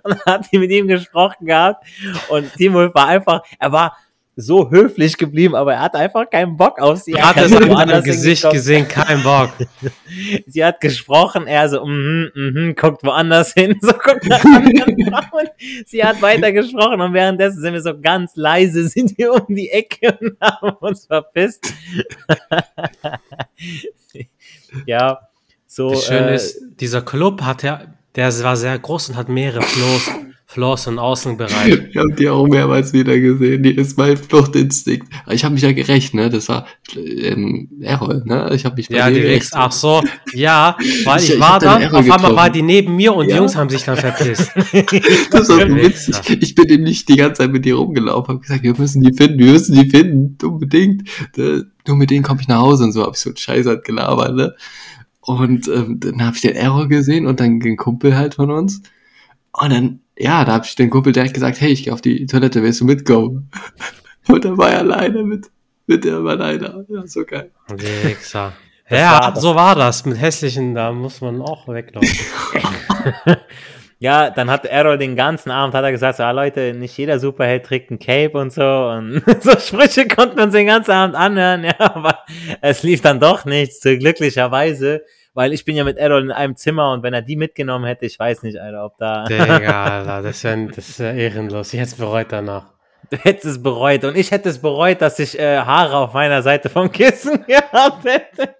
Und hat die mit ihm gesprochen gehabt. Und Wolf war einfach, er war so höflich geblieben, aber er hat einfach keinen Bock auf sie. Er hat es an ihrem Gesicht hingekommen. gesehen, kein Bock. Sie hat gesprochen, er so, mhm, mhm, guckt woanders hin, so guckt nach anderen Frauen. Sie hat weiter gesprochen und währenddessen sind wir so ganz leise, sind wir um die Ecke und haben uns verpisst. ja, so. Das Schöne äh, ist, dieser Club hat ja, der war sehr groß und hat mehrere Floors, Floors und Außenbereiche. Ich habe die auch mehrmals wieder gesehen. Die ist mein Fluchtinstinkt. Ich habe mich ja gerecht, ne? Das war ähm, Errol, ne? Ich habe mich bei Ja, dir die gerecht. Wichs. Ach so, ja, weil Ich- ich, war Error auf einmal war die neben mir und die Ja. Jungs haben sich dann verpisst. Das war so witzig. Ich bin eben nicht die ganze Zeit mit dir rumgelaufen, habe gesagt, wir müssen die finden, wir müssen die finden, unbedingt. Äh, Nur mit denen komme ich nach Hause und so, habe ich so einen Scheiß halt gelabert, ne? Und ähm, dann habe ich den Error gesehen und dann den Kumpel halt von uns. Und dann, ja, da habe ich den Kumpel direkt gesagt, hey, ich gehe auf die Toilette, willst du mitkommen? Und dann war er alleine mit, mit der alleine. Ja, so geil. Wichser. Ja, war so war das. Mit hässlichen, da muss man auch weglaufen. Ja, dann hat Errol den ganzen Abend hat er gesagt, so, ah, Leute, nicht jeder Superheld trägt ein Cape und so und so Sprüche konnten wir uns den ganzen Abend anhören, ja, aber es lief dann doch nichts, so glücklicherweise, weil ich bin ja mit Errol in einem Zimmer und wenn er die mitgenommen hätte, ich weiß nicht, Alter, ob da, Digga, Alter, das wäre das wär ehrenlos. Es bereut danach. Du hättest es bereut und ich hätte es bereut, dass ich äh, Haare auf meiner Seite vom Kissen gehabt hätte.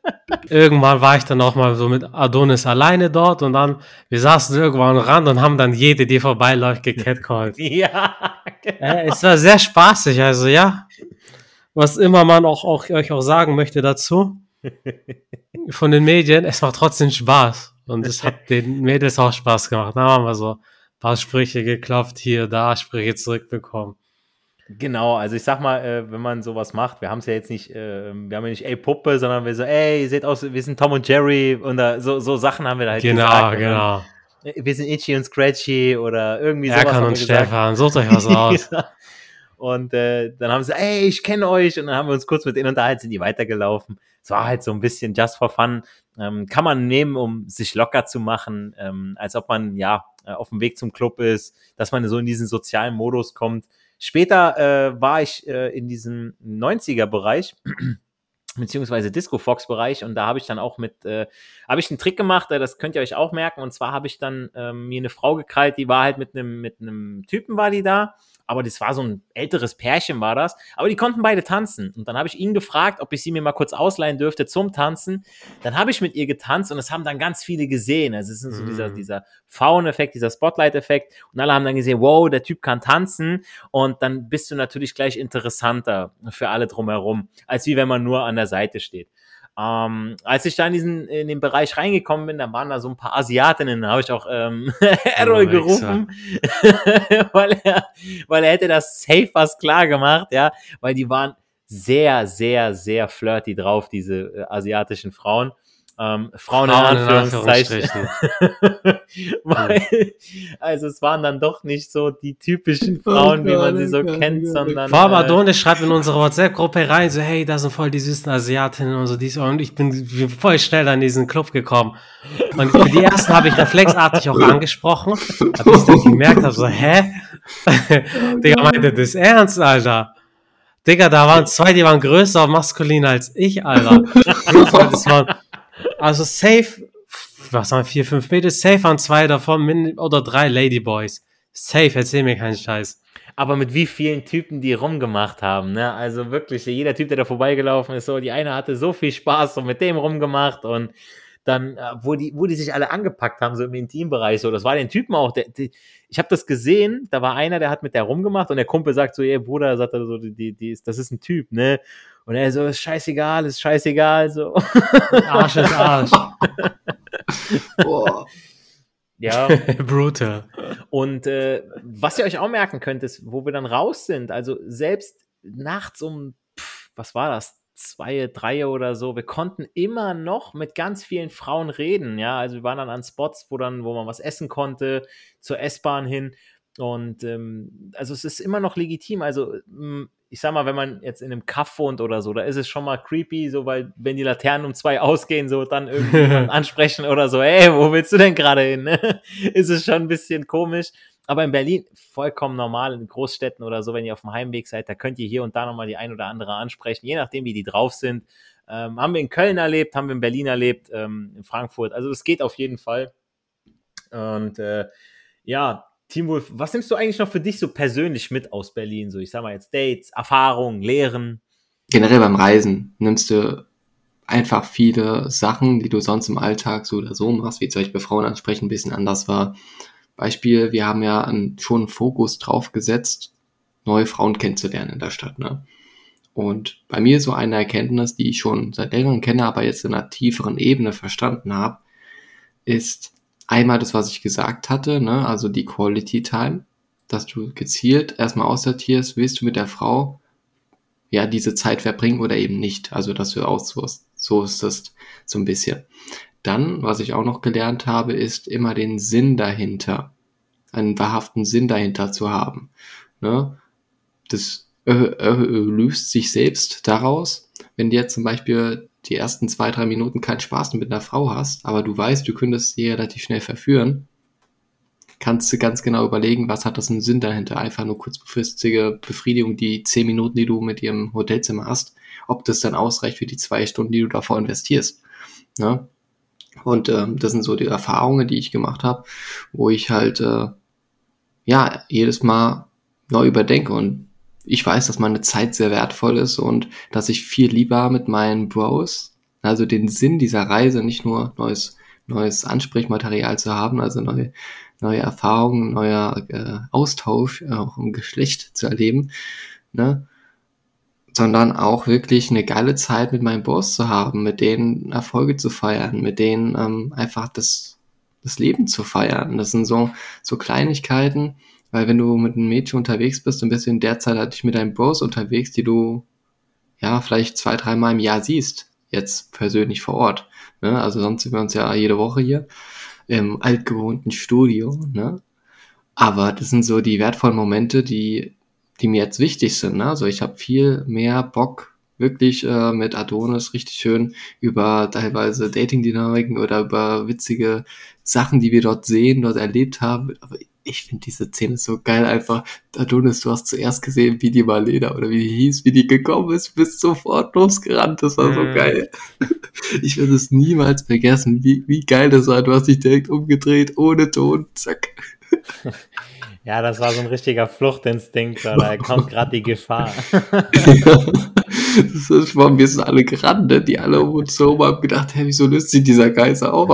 Irgendwann war ich dann auch mal so mit Adonis alleine dort und dann, wir saßen irgendwann am Rand und haben dann jede, die vorbeiläuft, gecatcallt. Ja, Äh, es war sehr spaßig, also ja. Was immer man auch, auch euch auch sagen möchte dazu, von den Medien, es macht trotzdem Spaß. Und es hat den Mädels auch Spaß gemacht. Da haben wir so ein paar Sprüche geklopft, hier, da, Sprüche zurückbekommen. Genau, also ich sag mal, äh, wenn man sowas macht, wir haben es ja jetzt nicht, äh, wir haben ja nicht ey Puppe, sondern wir so, ey, ihr seht aus, wir sind Tom und Jerry und da, so, so Sachen haben wir da halt Genau, gesagt. genau. äh, Wir sind Itchy und Scratchy oder irgendwie sowas. Erkan und. Stefan, sucht euch was aus. Ja. Und äh, dann haben sie, ey, ich kenne euch. Und dann haben wir uns kurz mit denen unterhalten, sind die weitergelaufen. Es war halt so ein bisschen just for fun. Ähm, kann man nehmen, um sich locker zu machen, ähm, als ob man ja äh, auf dem Weg zum Club ist, dass man so in diesen sozialen Modus kommt. Später äh, war ich äh, in diesem 90er-Bereich. beziehungsweise Disco Fox Bereich und da habe ich dann auch mit, äh, habe ich einen Trick gemacht, äh, das könnt ihr euch auch merken und zwar habe ich dann ähm, mir eine Frau gekrallt, die war halt mit einem mit einem Typen war die da, aber das war so ein älteres Pärchen war das, aber die konnten beide tanzen und dann habe ich ihn gefragt, ob ich sie mir mal kurz ausleihen dürfte zum Tanzen. Dann habe ich mit ihr getanzt und es haben dann ganz viele gesehen. Also es ist so dieser Mhm. dieser Faun-Effekt, dieser Spotlight-Effekt und alle haben dann gesehen, wow, der Typ kann tanzen und dann bist du natürlich gleich interessanter für alle drumherum, als wie wenn man nur an der Seite steht. Ähm, als ich da in diesen in den Bereich reingekommen bin, da waren da so ein paar Asiatinnen, da habe ich auch ähm, Errol Oh, gerufen, weil er, weil er hätte das safe was klar gemacht, ja, weil die waren sehr, sehr, sehr flirty drauf, diese äh, asiatischen Frauen. Ähm, Frauen, Frauen in in Anführungszeichen. Weil, also es waren dann doch nicht so die typischen Frauen, wie man sie so Oh Gott, kennt, oh Gott. sondern Vor allem äh, schreibt in unsere WhatsApp-Gruppe rein, so, hey, da sind voll die süßen Asiatinnen und so, dies und ich bin voll schnell an diesen Club gekommen. Und für die ersten habe ich reflexartig auch angesprochen, aber ich dann gemerkt habe, so, hä? Digga, meinte das ernst, Alter? Digga, da waren zwei, die waren größer und maskuliner als ich, Alter. Das waren, also safe, was waren vier, fünf Meter, safe waren zwei davon, oder drei Ladyboys. Safe, erzähl mir keinen Scheiß. aber mit wie vielen Typen die rumgemacht haben, ne? Also wirklich, jeder Typ, der da vorbeigelaufen ist, so, die eine hatte so viel Spaß so mit dem rumgemacht und dann, äh, wo die, wo die sich alle angepackt haben, so im Intimbereich, so, das war den Typen auch, der, die, ich habe das gesehen, da war einer, der hat mit der rumgemacht und der Kumpel sagt so, ey Bruder, sagt er so, die, die ist, das ist ein Typ, ne? Und er so, ist scheißegal, ist scheißegal, so. Arsch ist Arsch. Boah. Ja. Brutal. Und äh, was ihr euch auch merken könnt, ist, wo wir dann raus sind, also selbst nachts um, pff, was war das, zwei, drei oder so, wir konnten immer noch mit ganz vielen Frauen reden, ja, also wir waren dann an Spots, wo dann, wo man was essen konnte, zur S-Bahn hin und ähm, also es ist immer noch legitim, also ich sag mal, wenn man jetzt in einem Kaff wohnt oder so, da ist es schon mal creepy, so, weil wenn die Laternen um zwei ausgehen, so dann irgendwie ansprechen oder so, ey, wo willst du denn gerade hin? ist es schon ein bisschen komisch. Aber in Berlin vollkommen normal, in Großstädten oder so, wenn ihr auf dem Heimweg seid, da könnt ihr hier und da nochmal die ein oder andere ansprechen, je nachdem, wie die drauf sind. Ähm, haben wir in Köln erlebt, haben wir in Berlin erlebt, ähm, in Frankfurt. Also es geht auf jeden Fall. Und äh, ja, Team Wolf, was nimmst du eigentlich noch für dich so persönlich mit aus Berlin? So, ich sag mal jetzt Dates, Erfahrungen, Lehren. Generell beim Reisen nimmst du einfach viele Sachen, die du sonst im Alltag so oder so machst, wie zum Beispiel Frauen ansprechen, ein bisschen anders war. Beispiel, wir haben ja schon einen Fokus drauf gesetzt, neue Frauen kennenzulernen in der Stadt. Ne? Und bei mir so eine Erkenntnis, die ich schon seit längerem kenne, aber jetzt in einer tieferen Ebene verstanden habe, ist einmal das, was ich gesagt hatte, ne? also die Quality Time, dass du gezielt erstmal aussortierst, willst du mit der Frau ja diese Zeit verbringen oder eben nicht. Also dass du outsourcest, so ist das so ein bisschen. Dann, was ich auch noch gelernt habe, ist immer den Sinn dahinter, einen wahrhaften Sinn dahinter zu haben. Ne? Das äh, äh, löst sich selbst daraus, wenn jetzt zum Beispiel die ersten zwei, drei Minuten keinen Spaß mit einer Frau hast, aber du weißt, du könntest sie relativ schnell verführen, kannst du ganz genau überlegen, was hat das einen Sinn dahinter. Einfach nur kurzfristige Befriedigung, die zehn Minuten, die du mit ihrem Hotelzimmer hast, ob das dann ausreicht für die zwei Stunden, die du davor investierst. Ne? Und ähm, das sind so die Erfahrungen, die ich gemacht habe, wo ich halt äh, ja jedes Mal neu überdenke und ich weiß, dass meine Zeit sehr wertvoll ist und dass ich viel lieber mit meinen Bros, also den Sinn dieser Reise, nicht nur neues neues Ansprechmaterial zu haben, also neue neue Erfahrungen, neuer äh, Austausch äh, auch im Geschlecht zu erleben, ne? sondern auch wirklich eine geile Zeit mit meinem Boss zu haben, mit denen Erfolge zu feiern, mit denen ähm, einfach das, das Leben zu feiern. Das sind so, so Kleinigkeiten, weil wenn du mit einem Mädchen unterwegs bist, dann bist du in der Zeit halt nicht mit deinen Bros unterwegs, die du ja vielleicht zwei, dreimal im Jahr siehst, jetzt persönlich vor Ort. Ne? Also sonst sind wir uns ja jede Woche hier im altgewohnten Studio. Ne? Aber das sind so die wertvollen Momente, die, die mir jetzt wichtig sind. Ne? Also ich habe viel mehr Bock, wirklich äh, mit Adonis richtig schön über teilweise Dating-Dynamiken oder über witzige Sachen, die wir dort sehen, dort erlebt haben. Ich finde diese Szene so geil einfach. Adonis, du hast zuerst gesehen, wie die Marlena oder wie die hieß, wie die gekommen ist, bist sofort losgerannt. Das war so Mhm. geil. Ich werde es niemals vergessen, wie, wie geil das war. Du hast dich direkt umgedreht, ohne Ton, zack. Ja, das war so ein richtiger Fluchtinstinkt, oder? Da kommt gerade die Gefahr. das ist, wir sind alle gerannt, ne? die alle um uns herum haben gedacht, hey, wieso löst sich dieser Geister auf?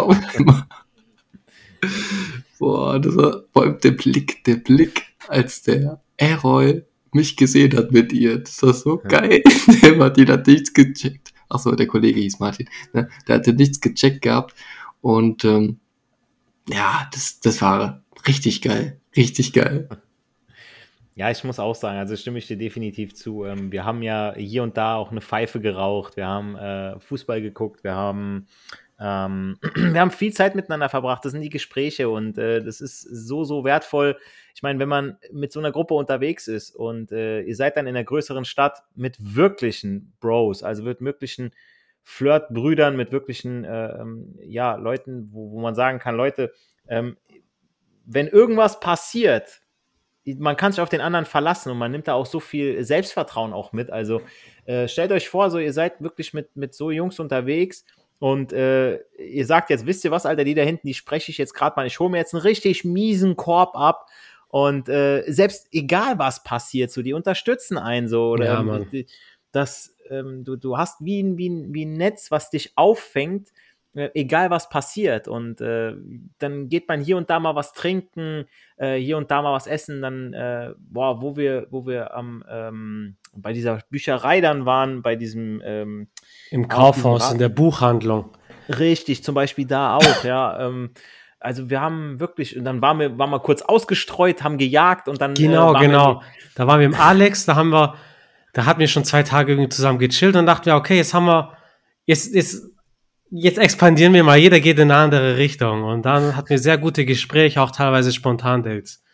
Boah, das war vor allem der Blick, der Blick, als der Errol mich gesehen hat mit ihr. Das war so Ja. geil. Der Martin hat nichts gecheckt. Achso, der Kollege hieß Martin. Ne? Der hatte nichts gecheckt gehabt. Und ähm, ja, das, das war richtig geil. Richtig geil. Ja, ich muss auch sagen, also stimme ich dir definitiv zu. Ähm, wir haben ja hier und da auch eine Pfeife geraucht, wir haben äh, Fußball geguckt, wir haben, ähm, wir haben viel Zeit miteinander verbracht. Das sind die Gespräche und äh, das ist so, so wertvoll. Ich meine, wenn man mit so einer Gruppe unterwegs ist und äh, ihr seid dann in einer größeren Stadt mit wirklichen Bros, also mit wirklichen Flirtbrüdern, mit wirklichen äh, ja, Leuten, wo, wo man sagen kann, Leute, ähm, wenn irgendwas passiert, man kann sich auf den anderen verlassen und man nimmt da auch so viel Selbstvertrauen auch mit. Also äh, stellt euch vor, so ihr seid wirklich mit, mit so Jungs unterwegs und äh, ihr sagt jetzt, wisst ihr was, Alter, die da hinten, die spreche ich jetzt gerade mal, ich hole mir jetzt einen richtig miesen Korb ab. Und äh, selbst egal was passiert, so die unterstützen einen so oder Ja, Mann. das, ähm, du, du hast wie ein, wie, ein, wie ein Netz, was dich auffängt, äh, egal was passiert. Und äh, dann geht man hier und da mal was trinken, äh, hier und da mal was essen, dann, äh, boah, wo wir, wo wir am, ähm, bei dieser Bücherei dann waren, bei diesem, ähm, Im Auf Kaufhaus, diesem in der Buchhandlung. richtig, zum Beispiel da auch, ja, ähm, also wir haben wirklich, und dann waren wir, waren wir kurz ausgestreut, haben gejagt und dann. Genau, äh, wir genau. Da waren wir mit Alex, da haben wir, da hatten wir schon zwei Tage irgendwie zusammen gechillt und dachten wir, okay, jetzt haben wir, jetzt, jetzt, jetzt expandieren wir mal, jeder geht in eine andere Richtung. Und dann hatten wir sehr gute Gespräche, auch teilweise Spontan-Dates.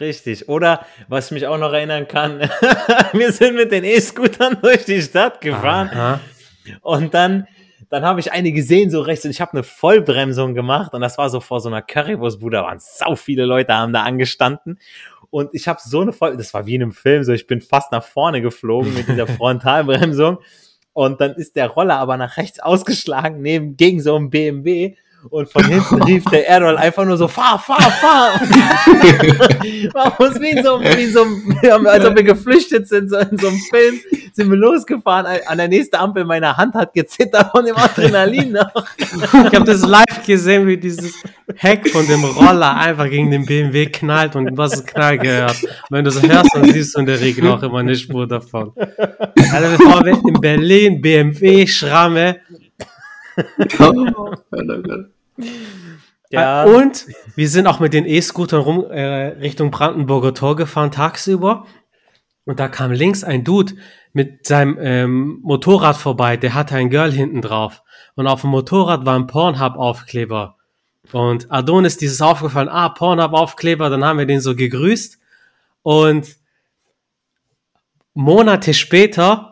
Richtig. Oder was ich mich auch noch erinnern kann, wir sind mit den E-Scootern durch die Stadt gefahren. Aha. und dann, dann habe ich eine gesehen so rechts und ich habe eine Vollbremsung gemacht. Und das war so vor so einer Currywurstbude, da waren sau viele Leute, haben da angestanden. Und ich habe so eine Voll, das war wie in einem Film, so ich bin fast nach vorne geflogen mit dieser Frontalbremsung. Und dann ist der Roller aber nach rechts ausgeschlagen neben gegen so einen BMW und von hinten rief der Errol einfach nur so, fahr, fahr, fahr. War uns wie in so, einem- wie in so einem, als ob wir geflüchtet sind, so in so einem Film, sind wir losgefahren. An der nächsten Ampel, meine Hand hat gezittert von dem Adrenalin noch. Ich habe das live gesehen, wie dieses Heck von dem Roller einfach gegen den BMW knallt und du hast es knall gehört. Wenn du es hörst, dann siehst du in der Regel auch immer eine Spur davon. Also bevor wir in Berlin BMW Schramme Ja, Äh, Und wir sind auch mit den E-Scootern rum äh, Richtung Brandenburger Tor gefahren tagsüber. Und da kam links ein Dude mit seinem ähm, Motorrad vorbei. Der hatte ein Girl hinten drauf. Und auf dem Motorrad war ein Pornhub-Aufkleber. Und Adonis dieses aufgefallen, ah, Pornhub-Aufkleber, dann haben wir den so gegrüßt. Und Monate später,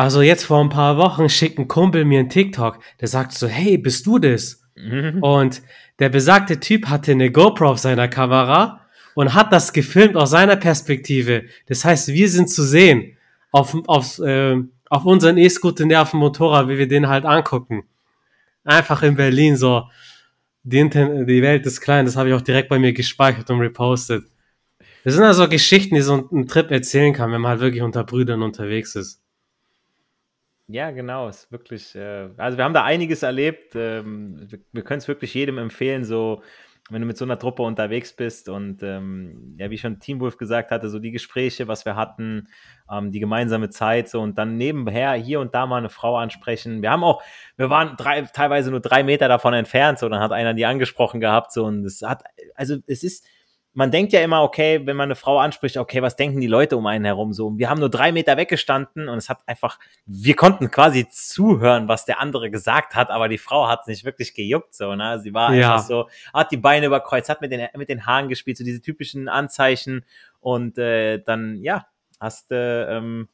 also jetzt vor ein paar Wochen, schickt ein Kumpel mir einen TikTok. Der sagt so, hey, bist du das? Mhm. Und der besagte Typ hatte eine GoPro auf seiner Kamera und hat das gefilmt aus seiner Perspektive. Das heißt, wir sind zu sehen auf, auf, äh, auf unseren E-Scooter, der auf dem Motorrad, wie wir den halt angucken. Einfach in Berlin so. Die, Inter die Welt ist klein, das habe ich auch direkt bei mir gespeichert und repostet. Das sind also Geschichten, die so ein Trip erzählen kann, wenn man halt wirklich unter Brüdern unterwegs ist. Ja, genau, ist wirklich, äh, also wir haben da einiges erlebt. Ähm, wir wir können es wirklich jedem empfehlen, so, wenn du mit so einer Truppe unterwegs bist und ähm, ja, wie schon Teamwolf gesagt hatte, so die Gespräche, was wir hatten, ähm, die gemeinsame Zeit, so und dann nebenher hier und da mal eine Frau ansprechen. Wir haben auch, wir waren drei, teilweise nur drei Meter davon entfernt, so, dann hat einer die angesprochen gehabt, so und es hat, also es ist, man denkt ja immer, okay, wenn man eine Frau anspricht, okay, was denken die Leute um einen herum so? Wir haben nur drei Meter weggestanden und es hat einfach, wir konnten quasi zuhören, was der andere gesagt hat, aber die Frau hat es nicht wirklich gejuckt, so, ne? Sie war Ja. einfach so, hat die Beine überkreuzt, hat mit den, mit den Haaren gespielt, so diese typischen Anzeichen und äh, dann, ja, hast du, ähm,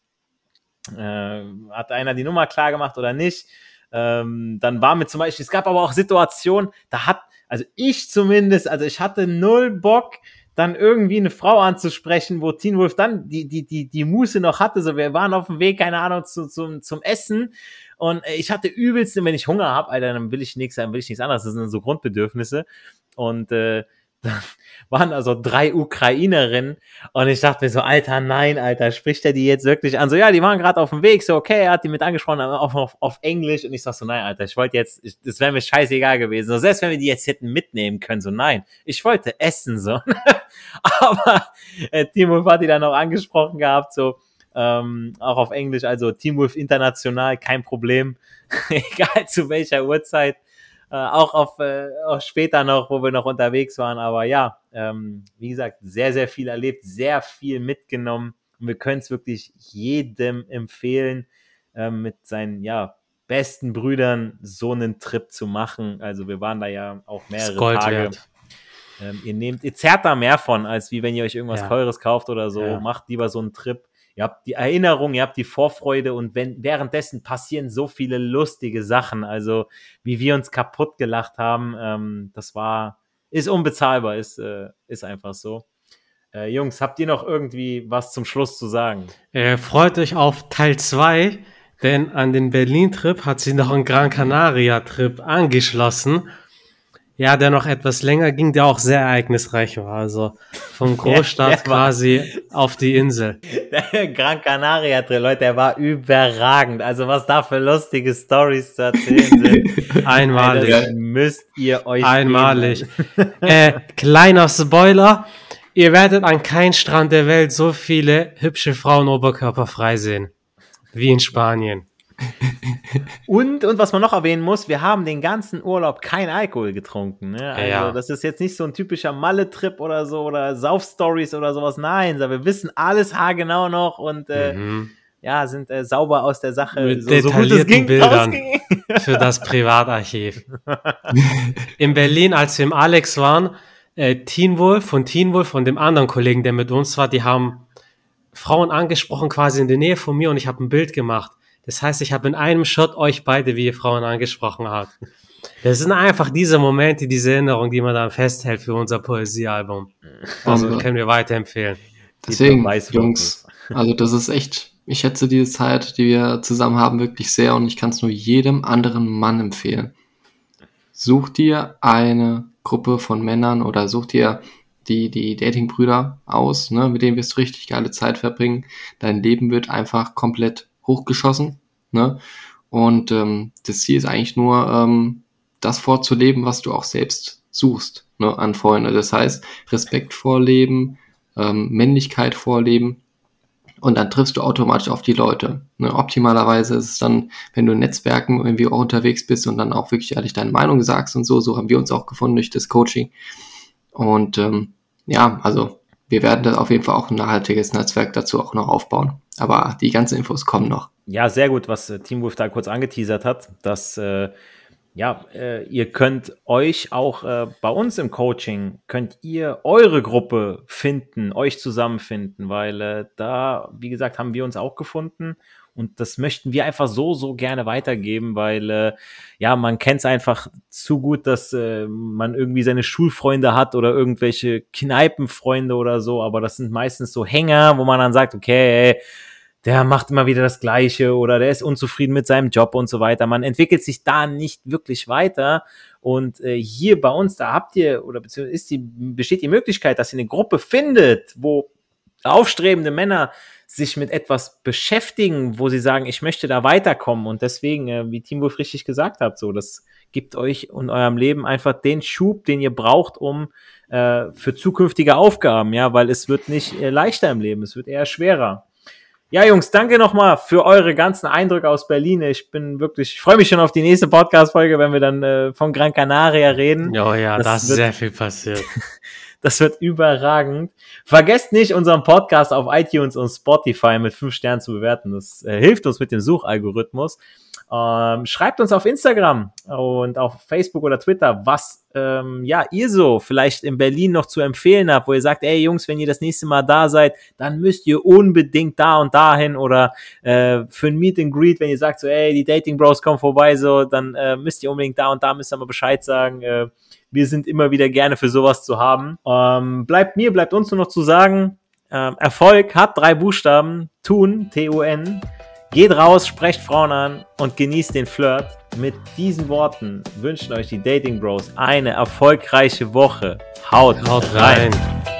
äh, hat einer die Nummer klar gemacht oder nicht. Ähm, dann war mir zum Beispiel, es gab aber auch Situationen, da hat, also ich zumindest, also ich hatte null Bock, dann irgendwie eine Frau anzusprechen, wo Teen Wolf dann die, die, die, die Muße noch hatte. So, wir waren auf dem Weg, keine Ahnung, zu, zum, zum Essen. Und ich hatte übelst, wenn ich Hunger habe, Alter, dann will ich nichts, dann will ich nichts anderes. Das sind so Grundbedürfnisse. Und äh, waren also drei Ukrainerinnen und ich dachte mir so, Alter, nein, Alter, spricht er die jetzt wirklich an? So, ja, die waren gerade auf dem Weg, so, okay, er hat die mit angesprochen, auf, auf, auf Englisch und ich sag so, nein, Alter, ich wollte jetzt, ich, das wäre mir scheißegal gewesen. So, selbst wenn wir die jetzt hätten mitnehmen können, so, nein, ich wollte essen, so. Aber äh, Timo hat die dann auch angesprochen gehabt, so, ähm, auch auf Englisch, also Team Wolf International, kein Problem, egal zu welcher Uhrzeit äh, auch auf äh, auch später noch, wo wir noch unterwegs waren. Aber ja, ähm, wie gesagt, sehr, sehr viel erlebt, sehr viel mitgenommen. Und wir können es wirklich jedem empfehlen, äh, mit seinen ja, besten Brüdern so einen Trip zu machen. Also wir waren da ja auch mehrere Tage. Ähm, ihr nehmt, ihr zerrt da mehr von, als wie wenn ihr euch irgendwas ja. Teures kauft oder so. Ja. Macht lieber so einen Trip ihr habt die Erinnerung, ihr habt die Vorfreude und wenn, währenddessen passieren so viele lustige Sachen. Also, wie wir uns kaputt gelacht haben, ähm, das war, ist unbezahlbar, ist, äh, ist einfach so. Äh, Jungs, habt ihr noch irgendwie was zum Schluss zu sagen? Äh, freut euch auf Teil 2, denn an den Berlin-Trip hat sich noch ein Gran Canaria-Trip angeschlossen. Ja, der noch etwas länger ging, der auch sehr ereignisreich war. Also vom Großstadt quasi auf die Insel. Der Gran Canaria Drill, Leute, der war überragend. Also was da für lustige Stories zu erzählen sind. Einmalig. Das müsst ihr euch Einmalig. äh, kleiner Spoiler. Ihr werdet an keinem Strand der Welt so viele hübsche Frauen oberkörperfrei sehen. Wie in Spanien und, und was man noch erwähnen muss, wir haben den ganzen Urlaub kein Alkohol getrunken. Ne? Also ja. das ist jetzt nicht so ein typischer Malle-Trip oder so oder Sauf-Stories oder sowas. Nein, wir wissen alles haargenau noch und äh, mhm. ja, sind äh, sauber aus der Sache. Mit so, detaillierten so ging, Bildern für das Privatarchiv. In Berlin, als wir im Alex waren, äh, Teen Wolf von Teen Wolf und dem anderen Kollegen, der mit uns war, die haben Frauen angesprochen quasi in der Nähe von mir und ich habe ein Bild gemacht. Das heißt, ich habe in einem Shot euch beide, wie ihr Frauen angesprochen habt. Das sind einfach diese Momente, diese Erinnerungen, die man dann festhält für unser Poesiealbum. Also, also können wir weiterempfehlen. Deswegen, Jungs, also das ist echt, ich schätze diese Zeit, die wir zusammen haben, wirklich sehr und ich kann es nur jedem anderen Mann empfehlen. Such dir eine Gruppe von Männern oder such dir die, die Datingbrüder aus, ne, mit denen wirst du richtig geile Zeit verbringen. Dein Leben wird einfach komplett hochgeschossen. Ne? Und ähm, das Ziel ist eigentlich nur, ähm, das vorzuleben, was du auch selbst suchst ne, an Freunde. Das heißt, Respekt vorleben, ähm, Männlichkeit vorleben und dann triffst du automatisch auf die Leute. Ne? Optimalerweise ist es dann, wenn du in Netzwerken irgendwie auch unterwegs bist und dann auch wirklich ehrlich deine Meinung sagst und so, so haben wir uns auch gefunden durch das Coaching. Und ähm, ja, also wir werden da auf jeden Fall auch ein nachhaltiges Netzwerk dazu auch noch aufbauen. Aber die ganzen Infos kommen noch. Ja, sehr gut, was äh, Team Wolf da kurz angeteasert hat, dass äh, ja, äh, ihr könnt euch auch äh, bei uns im Coaching, könnt ihr eure Gruppe finden, euch zusammenfinden, weil äh, da, wie gesagt, haben wir uns auch gefunden und das möchten wir einfach so, so gerne weitergeben, weil äh, ja, man kennt es einfach zu gut, dass äh, man irgendwie seine Schulfreunde hat oder irgendwelche Kneipenfreunde oder so, aber das sind meistens so Hänger, wo man dann sagt, okay, ey, der macht immer wieder das Gleiche oder der ist unzufrieden mit seinem Job und so weiter. Man entwickelt sich da nicht wirklich weiter. Und äh, hier bei uns, da habt ihr oder beziehungsweise ist die, besteht die Möglichkeit, dass ihr eine Gruppe findet, wo aufstrebende Männer sich mit etwas beschäftigen, wo sie sagen, ich möchte da weiterkommen. Und deswegen, äh, wie Team Wolf richtig gesagt hat, so, das gibt euch und eurem Leben einfach den Schub, den ihr braucht, um äh, für zukünftige Aufgaben, ja, weil es wird nicht äh, leichter im Leben, es wird eher schwerer. Ja, Jungs, danke nochmal für eure ganzen Eindrücke aus Berlin. Ich bin wirklich, ich freue mich schon auf die nächste Podcast-Folge, wenn wir dann äh, von Gran Canaria reden. Oh ja, da ist sehr viel passiert. das wird überragend. Vergesst nicht, unseren Podcast auf iTunes und Spotify mit fünf Sternen zu bewerten. Das äh, hilft uns mit dem Suchalgorithmus. Ähm, schreibt uns auf Instagram und auf Facebook oder Twitter, was ähm, ja ihr so vielleicht in Berlin noch zu empfehlen habt, wo ihr sagt, ey Jungs, wenn ihr das nächste Mal da seid, dann müsst ihr unbedingt da und dahin oder äh, für ein Meet and Greet, wenn ihr sagt so, ey, die Dating Bros kommen vorbei, so, dann äh, müsst ihr unbedingt da und da müsst ihr mal Bescheid sagen. Äh, wir sind immer wieder gerne für sowas zu haben. Ähm, bleibt mir, bleibt uns nur noch zu sagen, ähm, Erfolg hat drei Buchstaben, tun, T-U-N. Geht raus, sprecht Frauen an und genießt den Flirt. Mit diesen Worten wünschen euch die Dating Bros eine erfolgreiche Woche. Haut, Haut rein. rein.